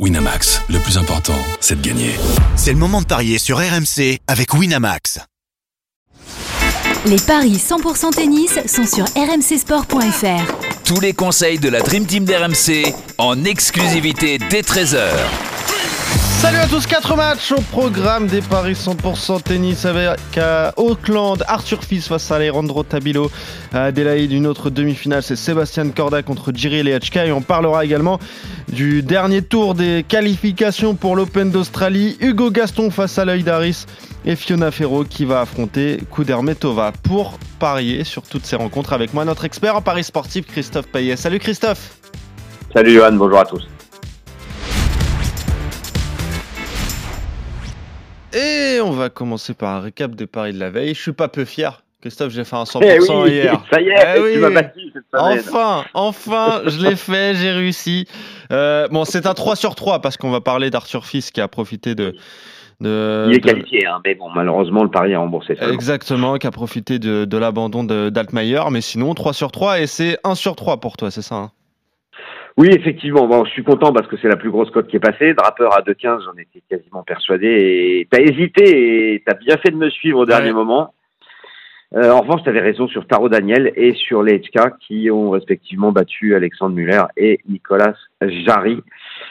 Winamax, le plus important, c'est de gagner. C'est le moment de parier sur RMC avec Winamax. Les paris 100% tennis sont sur rmcsport.fr. Tous les conseils de la Dream Team d'RMC en exclusivité dès 13h. Salut à tous, 4 matchs au programme des paris 100% tennis avec à Auckland, Arthur Fils face à Alejandro Tabilo, à Adelaide, une autre demi-finale, c'est Sébastien Corda contre Jiri Lehachka et on parlera également du dernier tour des qualifications pour l'Open d'Australie, Hugo Gaston face à Lloyd Harris et Fiona Ferro qui va affronter Kudermetova pour parier sur toutes ces rencontres avec moi, notre expert en paris sportif Christophe Payet. Salut Christophe. Salut Johan, bonjour à tous. Et on va commencer par un récap des paris de la veille. Je suis pas peu fier. Christophe, j'ai fait un 100% Eh oui, hier. Ça y est, Eh oui. tu m'as battu cette semaine. Enfin, enfin, je l'ai fait, j'ai réussi. Euh, bon, c'est un 3 sur 3 parce qu'on va parler d'Arthur Fils qui a profité de. de- Il est de- qualifié, hein, mais bon, malheureusement, le pari est remboursé. seulement. Exactement, qui a profité de, de l'abandon d'Altmaier. Mais sinon, 3 sur 3 et c'est 1 sur 3 pour toi, c'est ça hein? Oui, effectivement, bon, je suis content parce que c'est la plus grosse cote qui est passée. Drappeur à 2,15, j'en étais quasiment persuadé. Et t'as hésité et t'as bien fait de me suivre au dernier Ouais. moment. Euh, en revanche, t'avais raison sur Taro Daniel et sur les HK qui ont respectivement battu Alexandre Muller et Nicolas Jarry.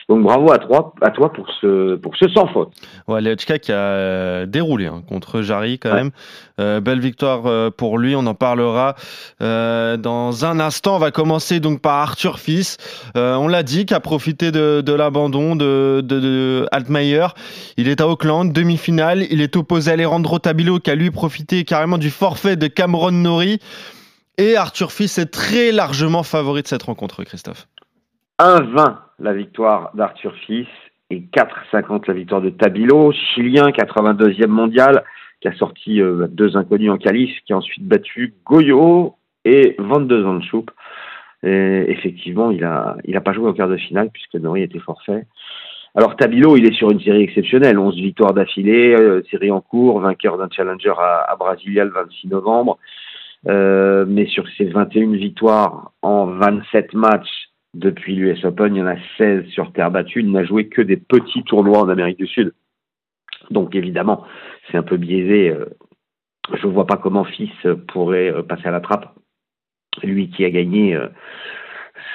Donc bravo à toi, à toi pour ce, pour ce sans faute. Ouais, Lechka qui a euh, déroulé hein, contre Jarry quand Ouais. même. Euh, belle victoire euh, pour lui, on en parlera euh, dans un instant. On va commencer donc par Arthur Fils. Euh, on l'a dit, qui a profité de, de l'abandon de, de, de Altmaier. Il est à Auckland, demi-finale. Il est opposé à Alejandro Tabilo qui a lui profité carrément du forfait de Cameron Nori. Et Arthur Fils est très largement favori de cette rencontre, Christophe. 1,20 la victoire d'Arthur Fils et 4,50 la victoire de Tabilo, chilien 82e mondial, qui a sorti euh, deux inconnus en qualif, qui a ensuite battu Goyo et 22 ans de choupe. Effectivement, il a, il a pas joué au quart de finale puisque Nori était forfait. Alors Tabilo, il est sur une série exceptionnelle, 11 victoires d'affilée, euh, série en cours, vainqueur d'un challenger à, à Brasilia le 26 novembre. Euh, mais sur ses 21 victoires en 27 matchs depuis l'US Open, il y en a 16 sur terre battue. Il n'a joué que des petits tournois en Amérique du Sud. Donc évidemment, c'est un peu biaisé. euh, Je ne vois pas comment Fils pourrait euh, passer à la trappe. Lui qui a gagné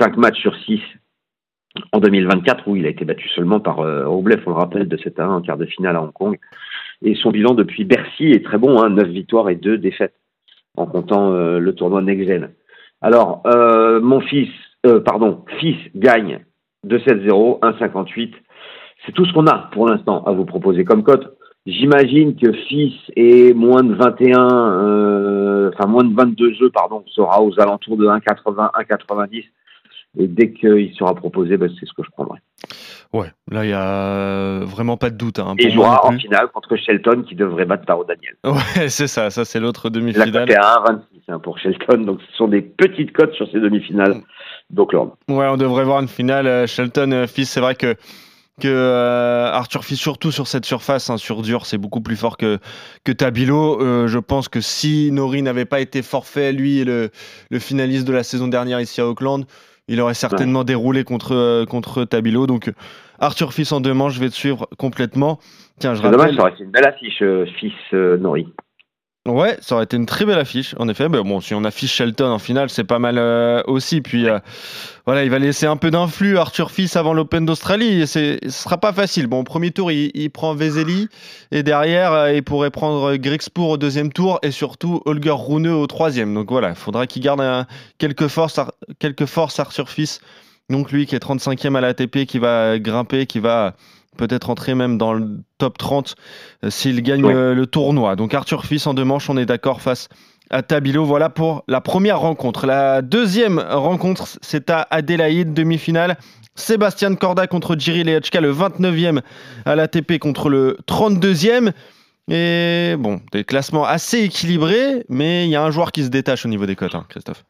5 matchs sur 6 en 2024, où il a été battu seulement par euh, Roblev, on le rappelle, de 7 à 1 en quart de finale à Hong Kong. Et son bilan depuis Bercy est très bon, hein, 9 victoires et 2 défaites, en comptant euh, le tournoi Next Gen. Alors, euh, mon fils, euh, pardon, fils gagne 2-7-0, 1-58. C'est tout ce qu'on a pour l'instant à vous proposer comme cote. J'imagine que fils est moins de 21, euh, enfin moins de 22 jeux, pardon, sera aux alentours de 1,80, 1,90. Et dès qu'il sera proposé, ben, c'est ce que je prendrai. Ouais, là, il y a vraiment pas de doute. Hein, Et jouera en finale contre Shelton qui devrait battre Taro Daniel. Ouais, c'est ça, ça c'est l'autre La demi-finale. cote est à 1,26 hein, pour Shelton, donc ce sont des petites cotes sur ces demi-finales d'Auckland. Ouais, on devrait voir une finale euh, Shelton euh, Fils. C'est vrai que que euh, Arthur Fils, surtout sur cette surface, hein, sur dur, c'est beaucoup plus fort que que Tabilo. Euh, je pense que si Nori n'avait pas été forfait, lui, le le finaliste de la saison dernière ici à Auckland, il aurait certainement déroulé contre euh, contre Tabilo. Donc Arthur Fils en deux manches, je vais te suivre complètement. Tiens, je C'est dommage, rappelle. ça aurait été une belle affiche, euh, fils euh, Nori. Ouais, ça aurait été une très belle affiche, en effet. Mais bon, si on affiche Shelton en finale, c'est pas mal euh, aussi. Puis euh, voilà, il va laisser un peu d'influx Arthur Fils avant l'Open d'Australie. Ce sera pas facile. Bon, au premier tour, il, prend Veseli. Et derrière, euh, il pourrait prendre Grexpoor au deuxième tour. Et surtout, Holger Rune au troisième. Donc voilà, il faudra qu'il garde quelques, forces, Ar- quelques Arthur Fils. Donc lui qui est 35e à l'ATP, qui va grimper, qui va peut-être entrer même dans le top 30 euh, s'il gagne euh, le tournoi. Donc Arthur Fils en deux manches, on est d'accord face à Tabilo. Voilà pour la première rencontre. La deuxième rencontre, c'est à Adélaïde, demi-finale. Sébastien Corda contre Jiri Lehachka, le 29e à l'ATP contre le 32e. Et bon, des classements assez équilibrés, mais il y a un joueur qui se détache au niveau des cotes, hein, Christophe.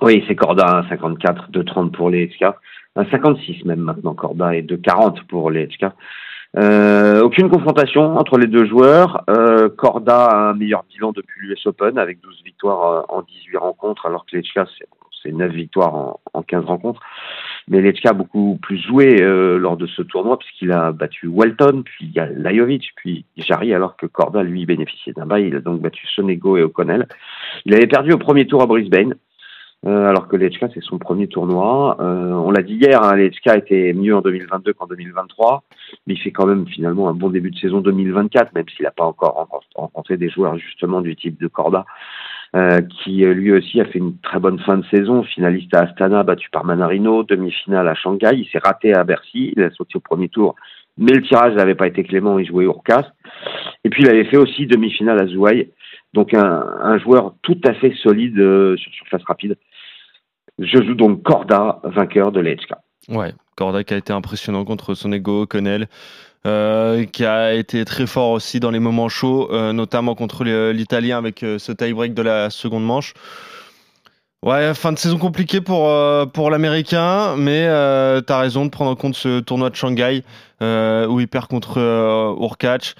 Oui, c'est Corda, 1,54, 2,30 pour les HK. 1,56 même maintenant, Corda, et 2,40 pour les. Euh, aucune confrontation entre les deux joueurs. Euh, Corda a un meilleur bilan depuis l'US Open avec 12 victoires euh, en 18 rencontres, alors que les HK, c'est c'est 9 victoires en, en 15 rencontres. Mais Lechka a beaucoup plus joué euh, lors de ce tournoi puisqu'il a battu Walton, puis Lajovic, puis Jarry, alors que Corda, lui, bénéficiait d'un bail. Il a donc battu Sonego et O'Connell. Il avait perdu au premier tour à Brisbane. Euh, alors que Lechka, c'est son premier tournoi. Euh, on l'a dit hier, hein, était mieux en 2022 qu'en 2023, mais il fait quand même finalement un bon début de saison 2024, même s'il n'a pas encore rencontré des joueurs justement du type de Corda, euh, qui lui aussi a fait une très bonne fin de saison, finaliste à Astana, battu par Manarino, demi-finale à Shanghai, il s'est raté à Bercy, il a sauté au premier tour, mais le tirage n'avait pas été clément, il jouait Urcas, et puis il avait fait aussi demi-finale à Zouaï, donc un, un, joueur tout à fait solide sur surface rapide. Je joue donc Corda, vainqueur de l'HK. Ouais, Corda qui a été impressionnant contre Sonego Connell, euh, qui a été très fort aussi dans les moments chauds, euh, notamment contre l'Italien avec euh, ce tie-break de la seconde manche. Ouais, fin de saison compliquée pour, euh, pour l'Américain, mais tu as raison de prendre en compte ce tournoi de Shanghai où il perd contre Urkach.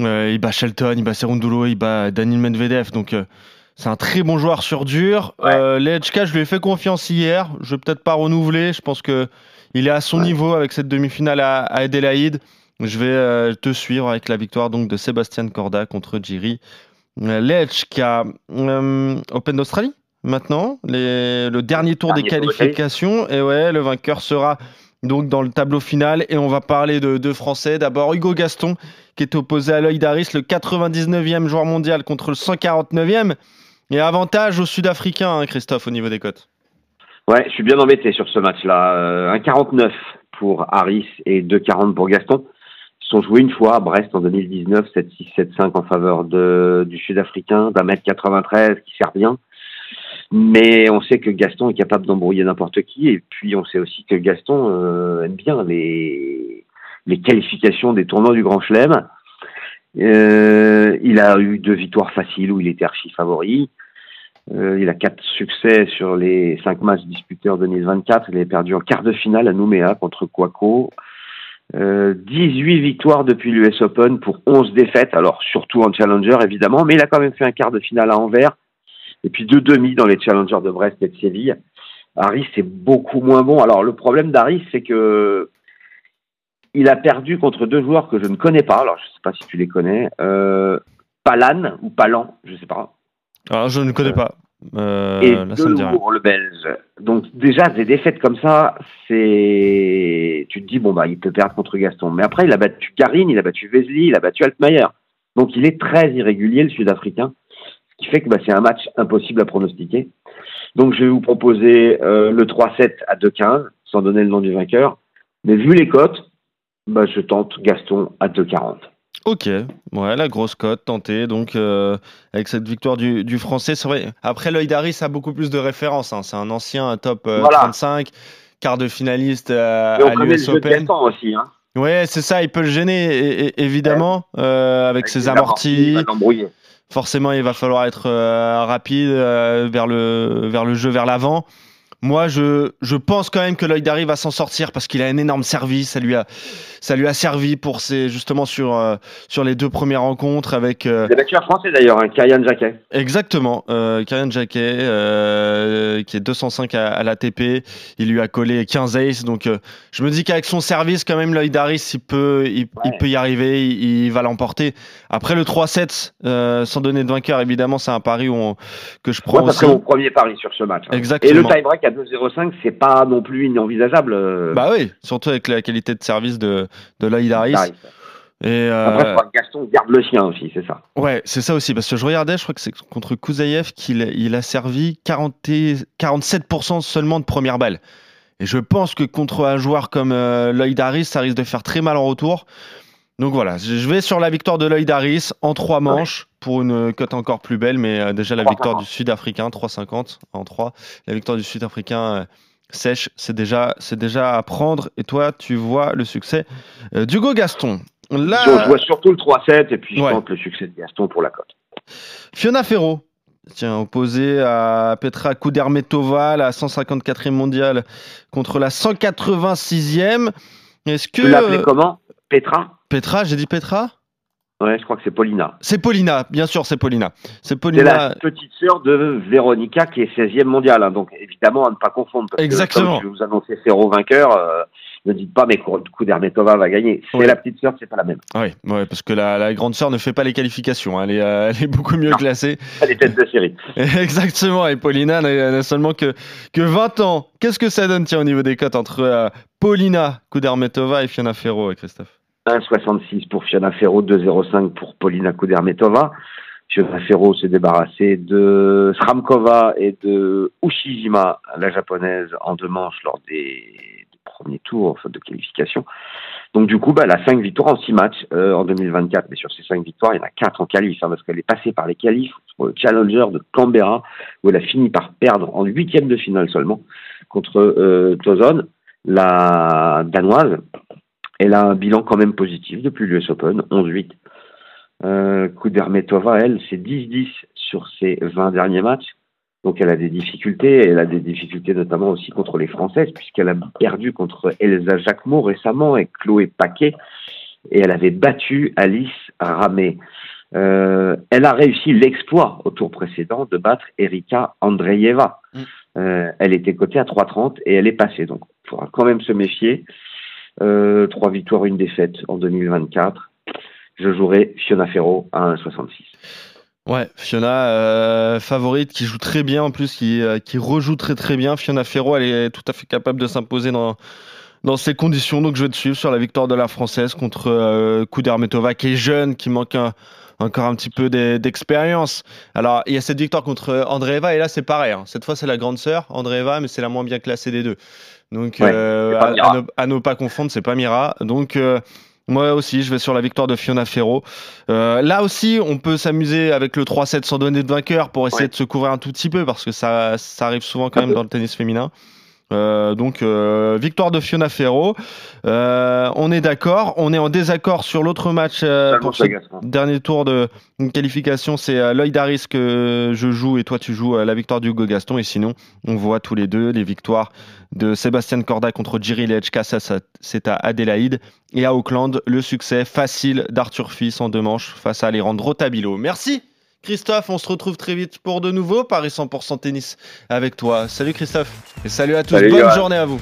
il bat Shelton, il bat Serundulo, il bat Daniel Medvedev. Donc c'est un très bon joueur sur dur. Ouais. Euh, je lui ai fait confiance hier. Je vais peut-être pas renouveler. Je pense que il est à son ouais. niveau avec cette demi-finale à, à Adelaide. Je vais euh, te suivre avec la victoire donc de Sébastien Corda contre Jiri. Euh, Lechka, euh, Open d'Australie maintenant, les, le dernier tour dernier des qualifications. et ouais, le vainqueur sera donc dans le tableau final. Et on va parler de deux Français. D'abord Hugo Gaston, qui est opposé à Lloyd Harris, le 99e joueur mondial contre le 149e. Et avantage aux Sud-Africains, hein, Christophe, au niveau des cotes. Ouais, je suis bien embêté sur ce match-là. Euh, 1,49 pour Harris et 2,40 pour Gaston. Ils sont joués une fois à Brest en 2019, 7-6, 7-5 en faveur de, du Sud-Africain, d'un mètre 93 qui sert bien. Mais on sait que Gaston est capable d'embrouiller n'importe qui. Et puis on sait aussi que Gaston euh, aime bien les, les qualifications des tournois du Grand Chelem. Euh, il a eu deux victoires faciles où il était archi favori. Euh, il a quatre succès sur les cinq matchs disputés en 2024. Il a perdu en quart de finale à Nouméa contre Quaco. Euh, 18 victoires depuis l'US Open pour 11 défaites, alors surtout en Challenger évidemment, mais il a quand même fait un quart de finale à Anvers et puis deux demi dans les Challengers de Brest et de Séville. Harris c'est beaucoup moins bon. Alors le problème d'Harris c'est que il a perdu contre deux joueurs que je ne connais pas. Alors je sais pas si tu les connais. Euh, Palan ou Palan, je sais pas. Alors je ne connais pas. Euh, et là, Delour, le belge. Donc déjà des défaites comme ça, c'est tu te dis bon bah il peut perdre contre Gaston. Mais après il a battu Karine, il a battu Vesely, il a battu Altmaier. Donc il est très irrégulier le Sud-Africain, ce qui fait que bah, c'est un match impossible à pronostiquer. Donc je vais vous proposer euh, le 3-7 à 2-15, sans donner le nom du vainqueur. Mais vu les cotes, bah, je tente Gaston à 2,40. Ok, ouais, la grosse cote tentée, donc euh, avec cette victoire du, du français, c'est vrai. Après, Lloyd Harris a beaucoup plus de références. Hein. C'est un ancien top euh, voilà. 35, quart de finaliste euh, à l'US Open. aussi, hein. Ouais, c'est ça, il peut le gêner, et, et, évidemment, ouais. avec, avec, ses amortis. amortis forcément, il va falloir être rapide vers, le, vers le jeu, vers l'avant. Moi, je, je pense quand même que Lloyd Harry va s'en sortir parce qu'il a un énorme service. Ça lui a, ça lui a servi pour ses, justement sur, euh, sur les deux premières rencontres avec. Euh... Il a battu un Français d'ailleurs, hein, Kyrian Jacquet. Exactement, euh, Kyrian Jacquet, euh, qui est 205 à, à l'ATP. Il lui a collé 15 aces. Donc, euh, je me dis qu'avec son service, quand même, Lloyd Harris, il peut, il, ouais. il peut y arriver. Il, il va l'emporter. Après le 3-7, euh, sans donner de vainqueur, évidemment, c'est un pari où on, que je prends Moi, aussi. C'est mon premier pari sur ce match. Hein. Exactement. Et le tie-break 2-0-5, c'est pas non plus inenvisageable. euh. Bah oui, surtout avec la qualité de service de, de Lloyd Harris. Harris. Et euh... Après, Gaston garde le sien aussi, c'est ça. Ouais, c'est ça aussi, parce que je regardais, je crois que c'est contre Kouzaïev qu'il il a servi 40 et... 47% seulement de première balle. Et je pense que contre un joueur comme euh, Lloyd Harris, ça risque de faire très mal en retour. Donc voilà, je vais sur la victoire de Lloyd Harris en trois manches pour une cote encore plus belle, mais euh, déjà la victoire du Sud-Africain, 3,50 en 3. La victoire du Sud-Africain euh, sèche, c'est déjà, c'est déjà à prendre. Et toi, tu vois le succès euh, d'Hugo Gaston. Là... Je vois surtout le 3-7 et puis je ouais. tente le succès de Gaston pour la cote. Fiona Ferro, tiens, opposée à Petra Kudermetova, la 154e mondiale, contre la 186e. Est-ce que. Tu l'appelais comment? Petra? Petra, j'ai dit Petra? Ouais, je crois que c'est Paulina. C'est Paulina, bien sûr, c'est Paulina. C'est C'est Paulina. la petite sœur de Véronica qui est 16e mondiale. hein. donc évidemment, à ne pas confondre. Parce Exactement. Que, comme je vous annonçais Ferro vainqueur, euh, ne dites pas, mais Kudermetova va gagner. C'est Ouais. la petite sœur, c'est pas la même. Oui, ouais, parce que la, la grande sœur ne fait pas les qualifications. hein. Elle, est, euh, elle est beaucoup mieux Non. classée. Elle est tête de série. Exactement. Et Paulina n'a seulement que, que 20 ans. Qu'est-ce que ça donne, tiens, au niveau des cotes entre euh, Paulina Kudermetova et Fiona Ferro, euh, Christophe? 1,66 pour Fiona Ferro, 2,05 pour Paulina Kudermetova. Fiona Ferro s'est débarrassée de Sramkova et de Ushijima, la japonaise, en deux manches lors des, premiers tours enfin, de qualification. Donc du coup, bah, elle a 5 victoires en 6 matchs euh, en 2024. Mais sur ces 5 victoires, il y en a 4 en qualif, hein, parce qu'elle est passée par les qualifs pour le Challenger de Canberra, où elle a fini par perdre en huitième de finale seulement contre euh, Tozon, la danoise. Elle a un bilan quand même positif depuis l'US Open, 11-8. Euh, Kudermetova, elle, c'est 10-10 sur ses 20 derniers matchs. Donc elle a des difficultés. Elle a des difficultés notamment aussi contre les Françaises, puisqu'elle a perdu contre Elsa Jacquemot récemment et Chloé Paquet. Et elle avait battu Alice Ramé. Euh, elle a réussi l'exploit au tour précédent de battre Erika Andreeva. Mm. Euh, elle était cotée à 3,30 et elle est passée. Donc il faudra quand même se méfier. Euh, trois victoires, une défaite en 2024. Je jouerai Fiona Ferro à 1,66. Ouais, Fiona, euh, favorite, qui joue très bien en plus, qui, euh, qui rejoue très très bien. Fiona Ferro, elle est tout à fait capable de s'imposer dans, dans ces conditions. Donc je vais te suivre sur la victoire de la Française contre euh, Kudermetova, qui est jeune, qui manque un- encore un petit peu d'e- d'expérience. Alors il y a cette victoire contre Andreeva, et là c'est pareil. hein. Cette fois c'est la grande sœur, Andreeva, mais c'est la moins bien classée des deux. Donc Ouais, euh, à, ne, à ne pas confondre, c'est pas Mira. Donc euh, moi aussi, je vais sur la victoire de Fiona Ferro. Euh, là aussi, on peut s'amuser avec le 3-7 sans donner de vainqueur pour essayer Ouais. de se couvrir un tout petit peu parce que ça, ça arrive souvent quand Un même peu. dans le tennis féminin. Euh, donc euh, victoire de Fiona Ferro. Euh, on est d'accord. On est en désaccord sur l'autre match pour ce dernier tour de qualification. C'est Lloyd Harris que je joue et toi tu joues la victoire du Hugo Gaston. Et sinon, on voit tous les deux les victoires de Sébastien Corda contre Jiri Lechka. Ça, ça, c'est à Adélaïde. Et à Auckland, le succès facile d'Arthur Fils en deux manches face à Alejandro Tabilo. Merci Christophe, on se retrouve très vite pour de nouveau Paris 100% tennis avec toi. Salut Christophe et salut à tous. Salut, Bonne Johan. journée à vous.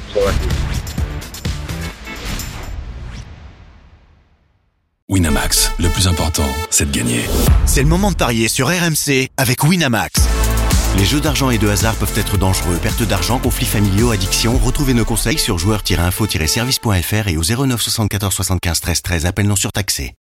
Winamax, le plus important, c'est de gagner. C'est le moment de parier sur RMC avec Winamax. Les jeux d'argent et de hasard peuvent être dangereux. Perte d'argent, conflits familiaux, addiction. Retrouvez nos conseils sur joueurs-info-service.fr et au 09 74 75 13 13. Appel non surtaxé.